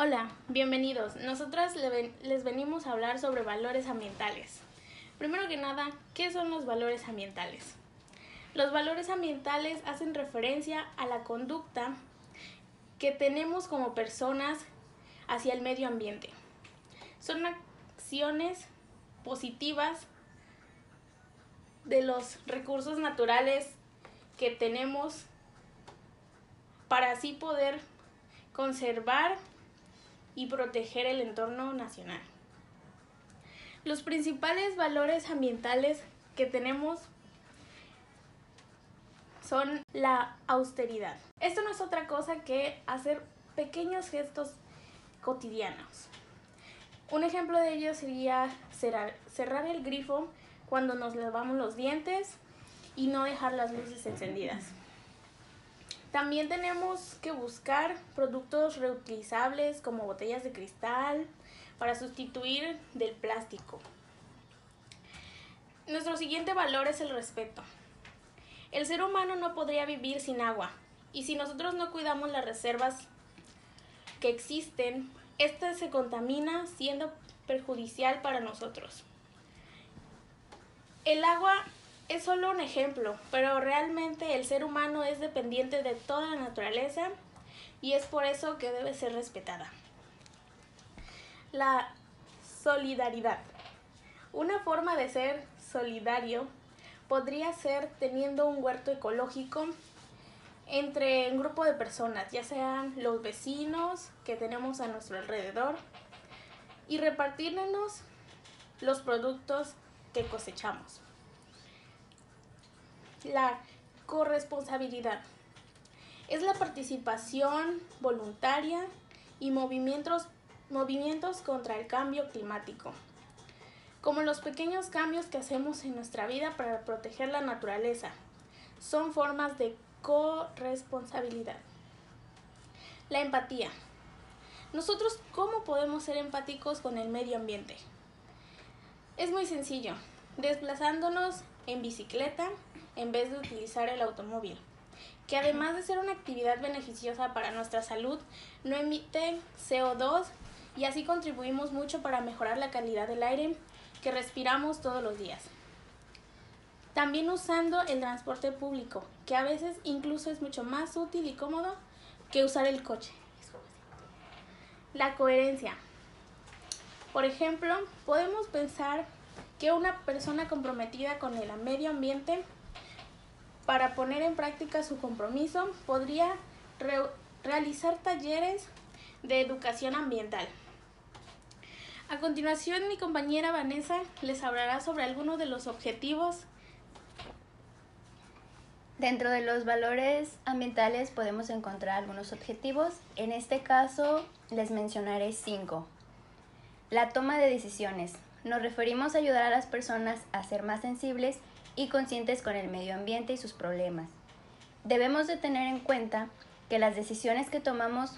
Hola, bienvenidos. Nosotras les venimos a hablar sobre valores ambientales. Primero que nada, ¿qué son los valores ambientales? Los valores ambientales hacen referencia a la conducta que tenemos como personas hacia el medio ambiente. Son acciones positivas de los recursos naturales que tenemos para así poder conservar y proteger el entorno nacional. Los principales valores ambientales que tenemos son la austeridad. Esto no es otra cosa que hacer pequeños gestos cotidianos. Un ejemplo de ello sería cerrar, el grifo cuando nos lavamos los dientes y no dejar las luces encendidas. También tenemos que buscar productos reutilizables como botellas de cristal para sustituir del plástico. Nuestro siguiente valor es el respeto. El ser humano no podría vivir sin agua y si nosotros no cuidamos las reservas que existen, esta se contamina siendo perjudicial para nosotros. El agua es solo un ejemplo, pero realmente el ser humano es dependiente de toda la naturaleza y es por eso que debe ser respetada. La solidaridad. Una forma de ser solidario podría ser teniendo un huerto ecológico entre un grupo de personas, ya sean los vecinos que tenemos a nuestro alrededor, y repartirnos los productos que cosechamos la corresponsabilidad. Es la participación voluntaria y movimientos, movimientos contra el cambio climático, como los pequeños cambios que hacemos en nuestra vida para proteger la naturaleza. Son formas de corresponsabilidad. La empatía. Nosotros, ¿cómo podemos ser empáticos con el medio ambiente? Es muy sencillo, desplazándonos en bicicleta, en vez de utilizar el automóvil, que además de ser una actividad beneficiosa para nuestra salud, no emite CO2 y así contribuimos mucho para mejorar la calidad del aire que respiramos todos los días. También usando el transporte público, que a veces incluso es mucho más útil y cómodo que usar el coche. La coherencia. Por ejemplo, podemos pensar que una persona comprometida con el medio ambiente para poner en práctica su compromiso, podría realizar talleres de educación ambiental. A continuación, mi compañera Vanessa les hablará sobre algunos de los objetivos. Dentro de los valores ambientales podemos encontrar algunos objetivos. En este caso les mencionaré cinco. La toma de decisiones. Nos referimos a ayudar a las personas a ser más sensibles y conscientes con el medio ambiente y sus problemas. Debemos de tener en cuenta que las decisiones que tomamos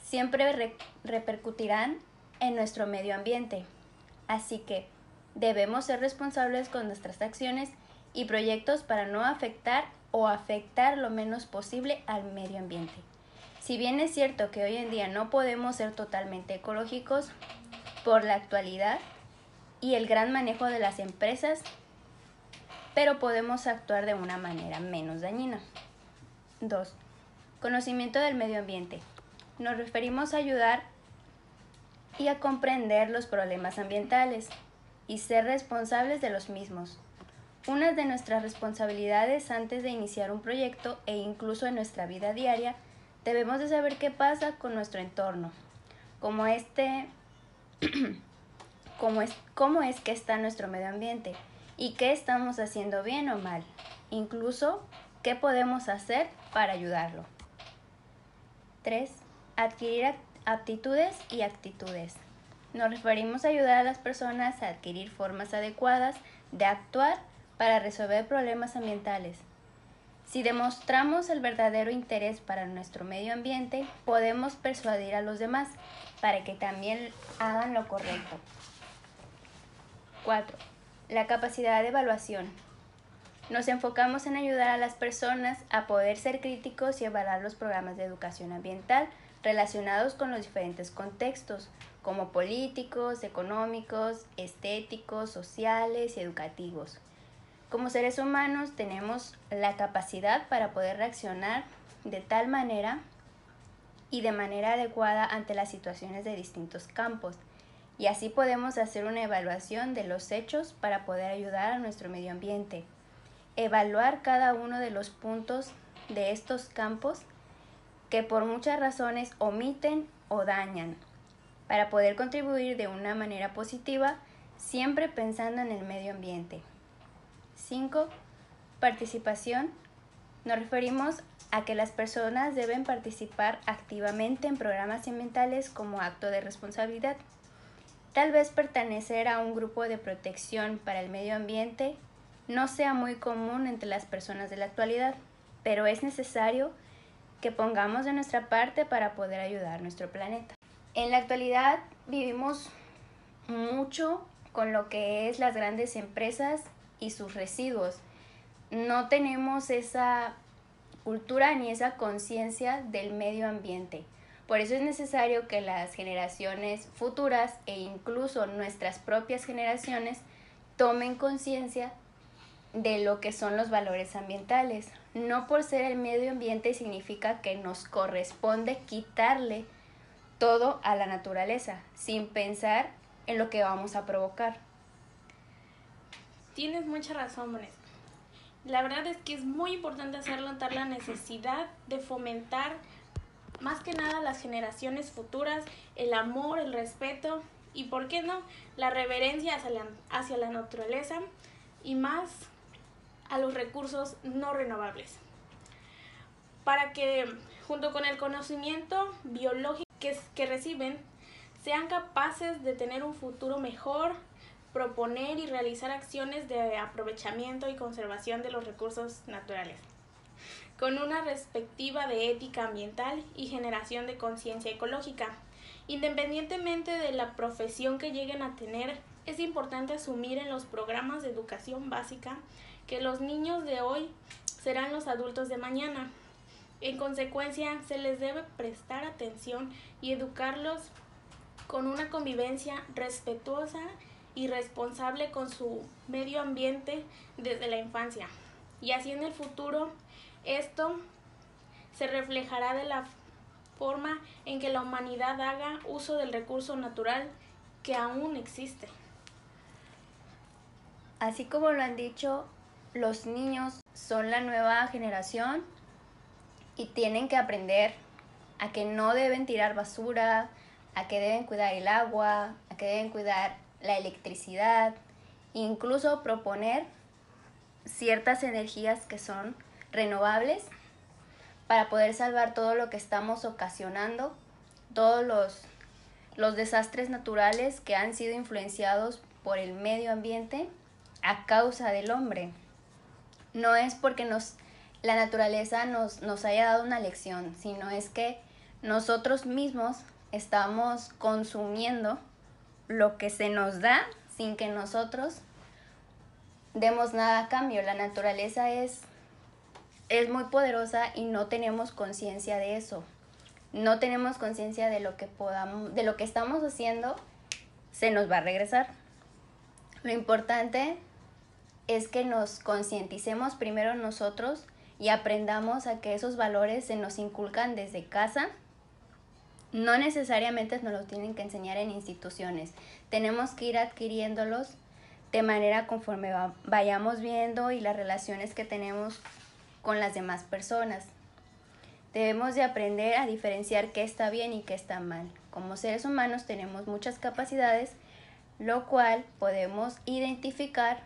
siempre repercutirán en nuestro medio ambiente, así que debemos ser responsables con nuestras acciones y proyectos para no afectar o afectar lo menos posible al medio ambiente. Si bien es cierto que hoy en día no podemos ser totalmente ecológicos por la actualidad y el gran manejo de las empresas pero podemos actuar de una manera menos dañina. 2. Conocimiento del medio ambiente. Nos referimos a ayudar y a comprender los problemas ambientales y ser responsables de los mismos. Una de nuestras responsabilidades antes de iniciar un proyecto e incluso en nuestra vida diaria, debemos de saber qué pasa con nuestro entorno, como este, cómo es, cómo es que está nuestro medio ambiente, y qué estamos haciendo bien o mal, incluso qué podemos hacer para ayudarlo. 3. Adquirir aptitudes y actitudes. Nos referimos a ayudar a las personas a adquirir formas adecuadas de actuar para resolver problemas ambientales. Si demostramos el verdadero interés para nuestro medio ambiente, podemos persuadir a los demás para que también hagan lo correcto. 4 la capacidad de evaluación. Nos enfocamos en ayudar a las personas a poder ser críticos y evaluar los programas de educación ambiental relacionados con los diferentes contextos, como políticos, económicos, estéticos, sociales y educativos. Como seres humanos tenemos la capacidad para poder reaccionar de tal manera y de manera adecuada ante las situaciones de distintos campos. Y así podemos hacer una evaluación de los hechos para poder ayudar a nuestro medio ambiente. Evaluar cada uno de los puntos de estos campos que por muchas razones omiten o dañan, para poder contribuir de una manera positiva, siempre pensando en el medio ambiente. 5. Participación. Nos referimos a que las personas deben participar activamente en programas ambientales como acto de responsabilidad. Tal vez pertenecer a un grupo de protección para el medio ambiente no sea muy común entre las personas de la actualidad, pero es necesario que pongamos de nuestra parte para poder ayudar a nuestro planeta. En la actualidad vivimos mucho con lo que es las grandes empresas y sus residuos. No tenemos esa cultura ni esa conciencia del medio ambiente. Por eso es necesario que las generaciones futuras e incluso nuestras propias generaciones tomen conciencia de lo que son los valores ambientales. No por ser el medio ambiente significa que nos corresponde quitarle todo a la naturaleza, sin pensar en lo que vamos a provocar. Tienes mucha razón, Vanessa. La verdad es que es muy importante hacer notar la necesidad de fomentar más que nada las generaciones futuras, el amor, el respeto y, ¿por qué no?, la reverencia hacia la, hacia la naturaleza y más a los recursos no renovables. Para que, junto con el conocimiento biológico que, que reciben, sean capaces de tener un futuro mejor, proponer y realizar acciones de aprovechamiento y conservación de los recursos naturales, con una respectiva de ética ambiental y generación de conciencia ecológica. Independientemente de la profesión que lleguen a tener, es importante asumir en los programas de educación básica que los niños de hoy serán los adultos de mañana. En consecuencia, se les debe prestar atención y educarlos con una convivencia respetuosa y responsable con su medio ambiente desde la infancia. Y así en el futuro esto se reflejará de la forma en que la humanidad haga uso del recurso natural que aún existe. Así como lo han dicho, los niños son la nueva generación y tienen que aprender a que no deben tirar basura, a que deben cuidar el agua, a que deben cuidar la electricidad, incluso proponer ciertas energías que son renovables para poder salvar todo lo que estamos ocasionando, todos los, los desastres naturales que han sido influenciados por el medio ambiente a causa del hombre. No es porque nos, la naturaleza nos, nos haya dado una lección, sino es que nosotros mismos estamos consumiendo lo que se nos da sin que nosotros demos nada a cambio. La naturaleza es, es muy poderosa y no tenemos conciencia de eso. No tenemos conciencia de lo que podamos, de lo que estamos haciendo, se nos va a regresar. Lo importante es que nos concienticemos primero nosotros y aprendamos a que esos valores se nos inculcan desde casa no necesariamente nos lo tienen que enseñar en instituciones. Tenemos que ir adquiriéndolos de manera conforme vayamos viendo y las relaciones que tenemos con las demás personas. Debemos de aprender a diferenciar qué está bien y qué está mal. Como seres humanos tenemos muchas capacidades, lo cual podemos identificar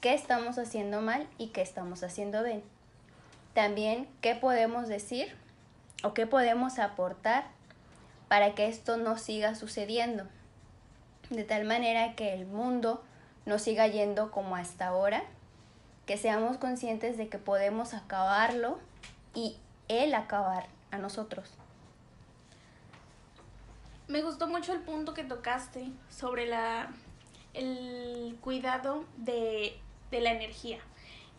qué estamos haciendo mal y qué estamos haciendo bien. También qué podemos decir o qué podemos aportar para que esto no siga sucediendo. De tal manera que el mundo no siga yendo como hasta ahora, que seamos conscientes de que podemos acabarlo y él acabar a nosotros. Me gustó mucho el punto que tocaste sobre la, el cuidado de, de la energía.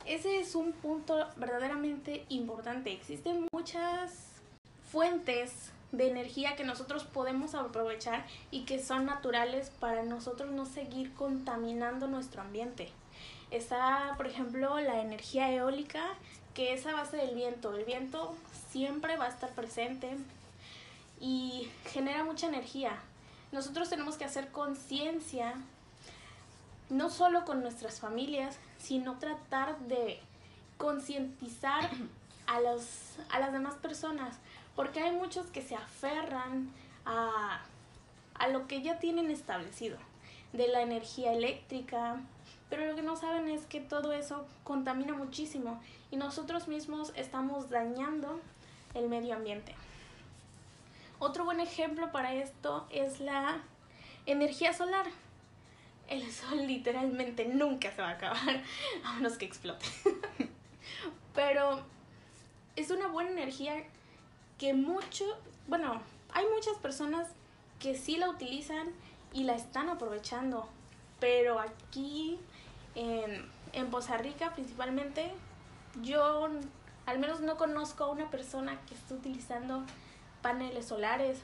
Ese es un punto verdaderamente importante. Existen muchas fuentes de energía que nosotros podemos aprovechar y que son naturales para nosotros no seguir contaminando nuestro ambiente. Está, por ejemplo, la energía eólica, que es a base del viento. El viento siempre va a estar presente y genera mucha energía. Nosotros tenemos que hacer conciencia, no solo con nuestras familias, sino tratar de concientizar a, a las demás personas, porque hay muchos que se aferran a, a lo que ya tienen establecido, de la energía eléctrica, pero lo que no saben es que todo eso contamina muchísimo y nosotros mismos estamos dañando el medio ambiente. Otro buen ejemplo para esto es la energía solar. El sol literalmente nunca se va a acabar, a menos que explote. Pero es una buena energía que mucho, bueno, hay muchas personas que sí la utilizan y la están aprovechando. Pero aquí en, en Poza Rica principalmente, yo al menos no conozco a una persona que esté utilizando paneles solares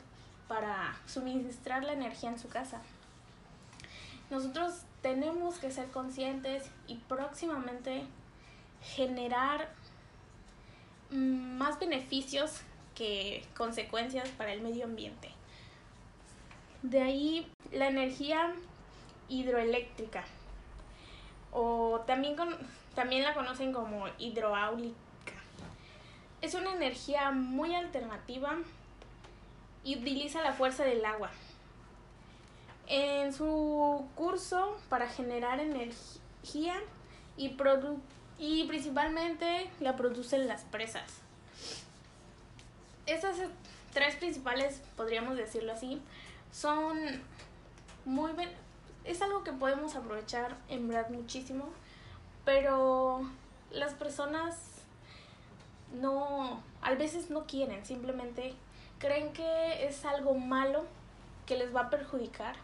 para suministrar la energía en su casa. Nosotros tenemos que ser conscientes y próximamente generar mm, más beneficios que consecuencias para el medio ambiente. De ahí la energía hidroeléctrica o también, también la conocen como hidroáulica. Es una energía muy alternativa y utiliza la fuerza del agua. En su curso para generar energía y, y principalmente la producen las presas. Estas tres principales, podríamos decirlo así, son muy es algo que podemos aprovechar en verdad muchísimo, pero las personas no, a veces no quieren, simplemente creen que es algo malo que les va a perjudicar,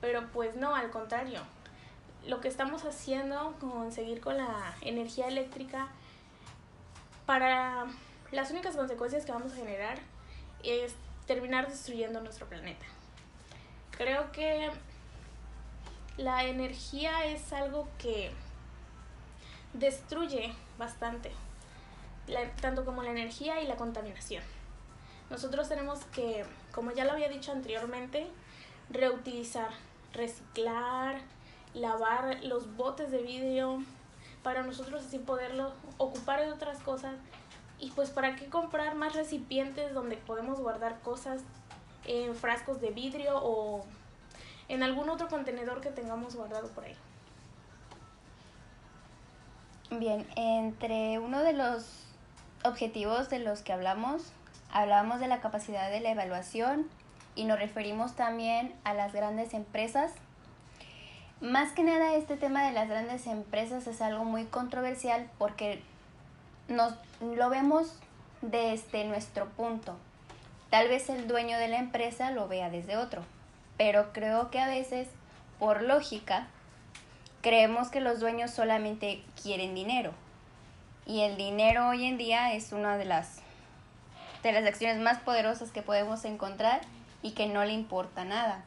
pero pues no, al contrario. Lo que estamos haciendo con seguir con la energía eléctrica, para las únicas consecuencias que vamos a generar es terminar destruyendo nuestro planeta. Creo que la energía es algo que destruye bastante, tanto como la energía y la contaminación. Nosotros tenemos que, como ya lo había dicho anteriormente, reutilizar, reciclar, lavar los botes de vidrio para nosotros así poderlo ocupar en otras cosas y pues para qué comprar más recipientes donde podemos guardar cosas en frascos de vidrio o en algún otro contenedor que tengamos guardado por ahí. Bien, entre uno de los objetivos de los que hablamos, hablamos de la capacidad de la evaluación y nos referimos también a las grandes empresas. Más que nada este tema de las grandes empresas es algo muy controversial porque nos lo vemos desde nuestro punto. Tal vez el dueño de la empresa lo vea desde otro pero creo que a veces, por lógica, creemos que los dueños solamente quieren dinero. Y el dinero hoy en día es una de las, de las acciones más poderosas que podemos encontrar y que no le importa nada.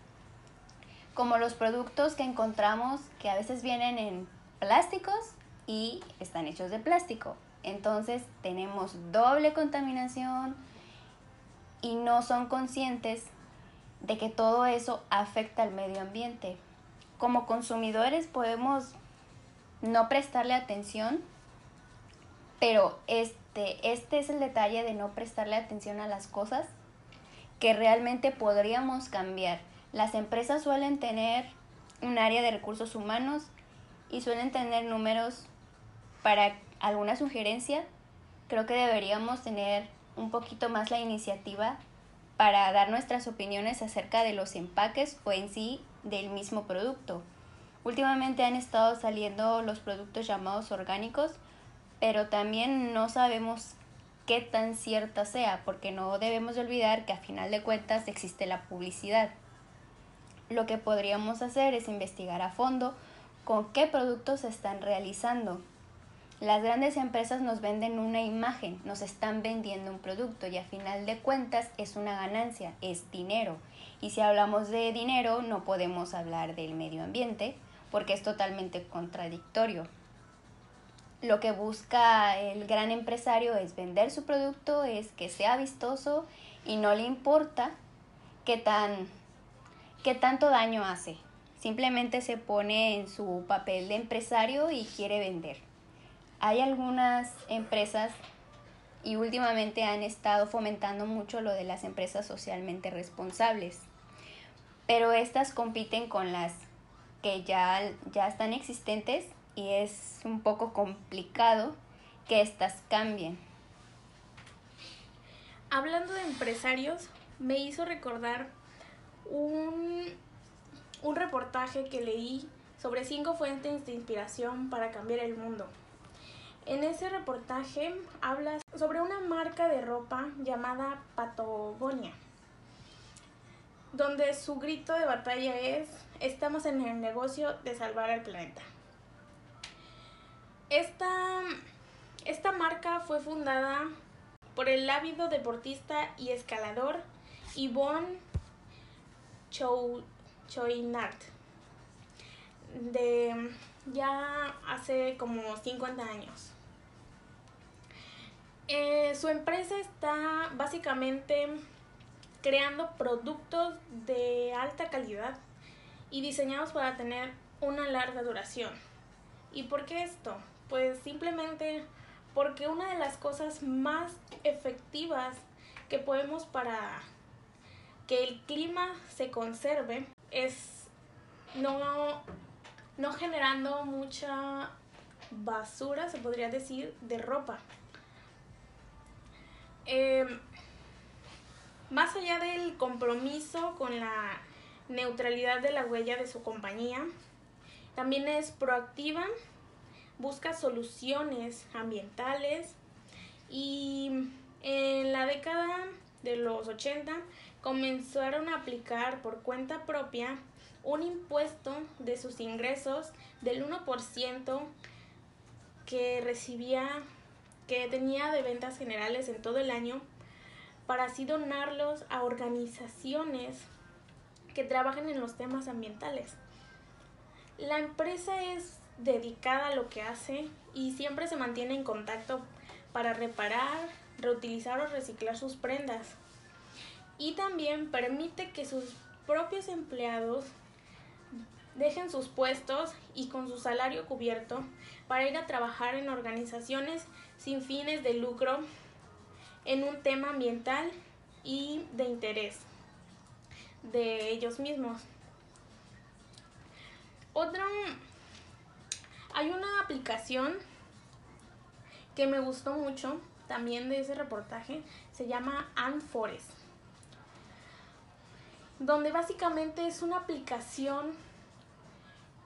Como los productos que encontramos que a veces vienen en plásticos y están hechos de plástico. Entonces tenemos doble contaminación y no son conscientes de que todo eso afecta al medio ambiente. Como consumidores podemos no prestarle atención, pero este, este es el detalle de no prestarle atención a las cosas que realmente podríamos cambiar. Las empresas suelen tener un área de recursos humanos y suelen tener números para alguna sugerencia. Creo que deberíamos tener un poquito más la iniciativa para dar nuestras opiniones acerca de los empaques o en sí del mismo producto. Últimamente han estado saliendo los productos llamados orgánicos, pero también no sabemos qué tan cierta sea, porque no debemos olvidar que a final de cuentas existe la publicidad. Lo que podríamos hacer es investigar a fondo con qué productos se están realizando. Las grandes empresas nos venden una imagen, nos están vendiendo un producto y a final de cuentas es una ganancia, es dinero. Y si hablamos de dinero no podemos hablar del medio ambiente porque es totalmente contradictorio. Lo que busca el gran empresario es vender su producto, es que sea vistoso y no le importa qué tan qué tanto daño hace. Simplemente se pone en su papel de empresario y quiere vender. Hay algunas empresas y últimamente han estado fomentando mucho lo de las empresas socialmente responsables. Pero estas compiten con las que ya, ya están existentes y es un poco complicado que estas cambien. Hablando de empresarios, me hizo recordar un, un reportaje que leí sobre cinco fuentes de inspiración para cambiar el mundo. En ese reportaje habla sobre una marca de ropa llamada Patagonia, donde su grito de batalla es estamos en el negocio de salvar al planeta. Esta, esta marca fue fundada por el ávido deportista y escalador Yvonne Chouinard de ya hace como 50 años. Eh, su empresa está básicamente creando productos de alta calidad y diseñados para tener una larga duración. ¿Y por qué esto? Pues simplemente porque una de las cosas más efectivas que podemos para que el clima se conserve es no, no generando mucha basura, se podría decir, de ropa. Em, más allá del compromiso con la neutralidad de la huella de su compañía, también es proactiva, busca soluciones ambientales y en la década de los 80 comenzaron a aplicar por cuenta propia un impuesto de sus ingresos del 1% que recibía, que tenía de ventas generales en todo el año, para así donarlos a organizaciones que trabajan en los temas ambientales. La empresa es dedicada a lo que hace y siempre se mantiene en contacto para reparar, reutilizar o reciclar sus prendas. Y también permite que sus propios empleados dejen sus puestos y con su salario cubierto para ir a trabajar en organizaciones sin fines de lucro en un tema ambiental y de interés de ellos mismos. Otro, hay una aplicación que me gustó mucho también de ese reportaje, se llama Anforest, donde básicamente es una aplicación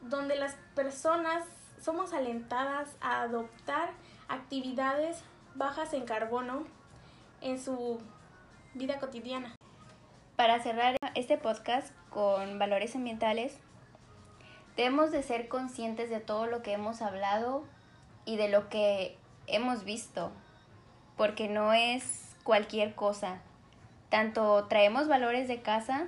donde las personas somos alentadas a adoptar actividades bajas en carbono en su vida cotidiana. Para cerrar este podcast con valores ambientales, debemos de ser conscientes de todo lo que hemos hablado y de lo que hemos visto, porque no es cualquier cosa. Tanto traemos valores de casa,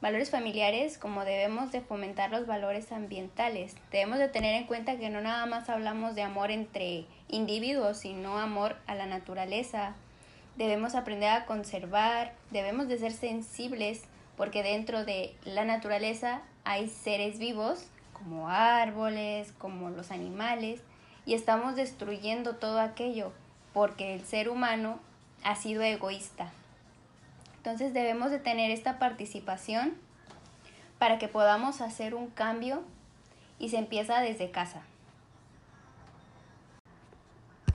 valores familiares, como debemos de fomentar los valores ambientales. Debemos de tener en cuenta que no nada más hablamos de amor entre individuos, sino amor a la naturaleza, debemos aprender a conservar, debemos de ser sensibles porque dentro de la naturaleza hay seres vivos como árboles, como los animales y estamos destruyendo todo aquello porque el ser humano ha sido egoísta. Entonces debemos de tener esta participación para que podamos hacer un cambio y se empieza desde casa.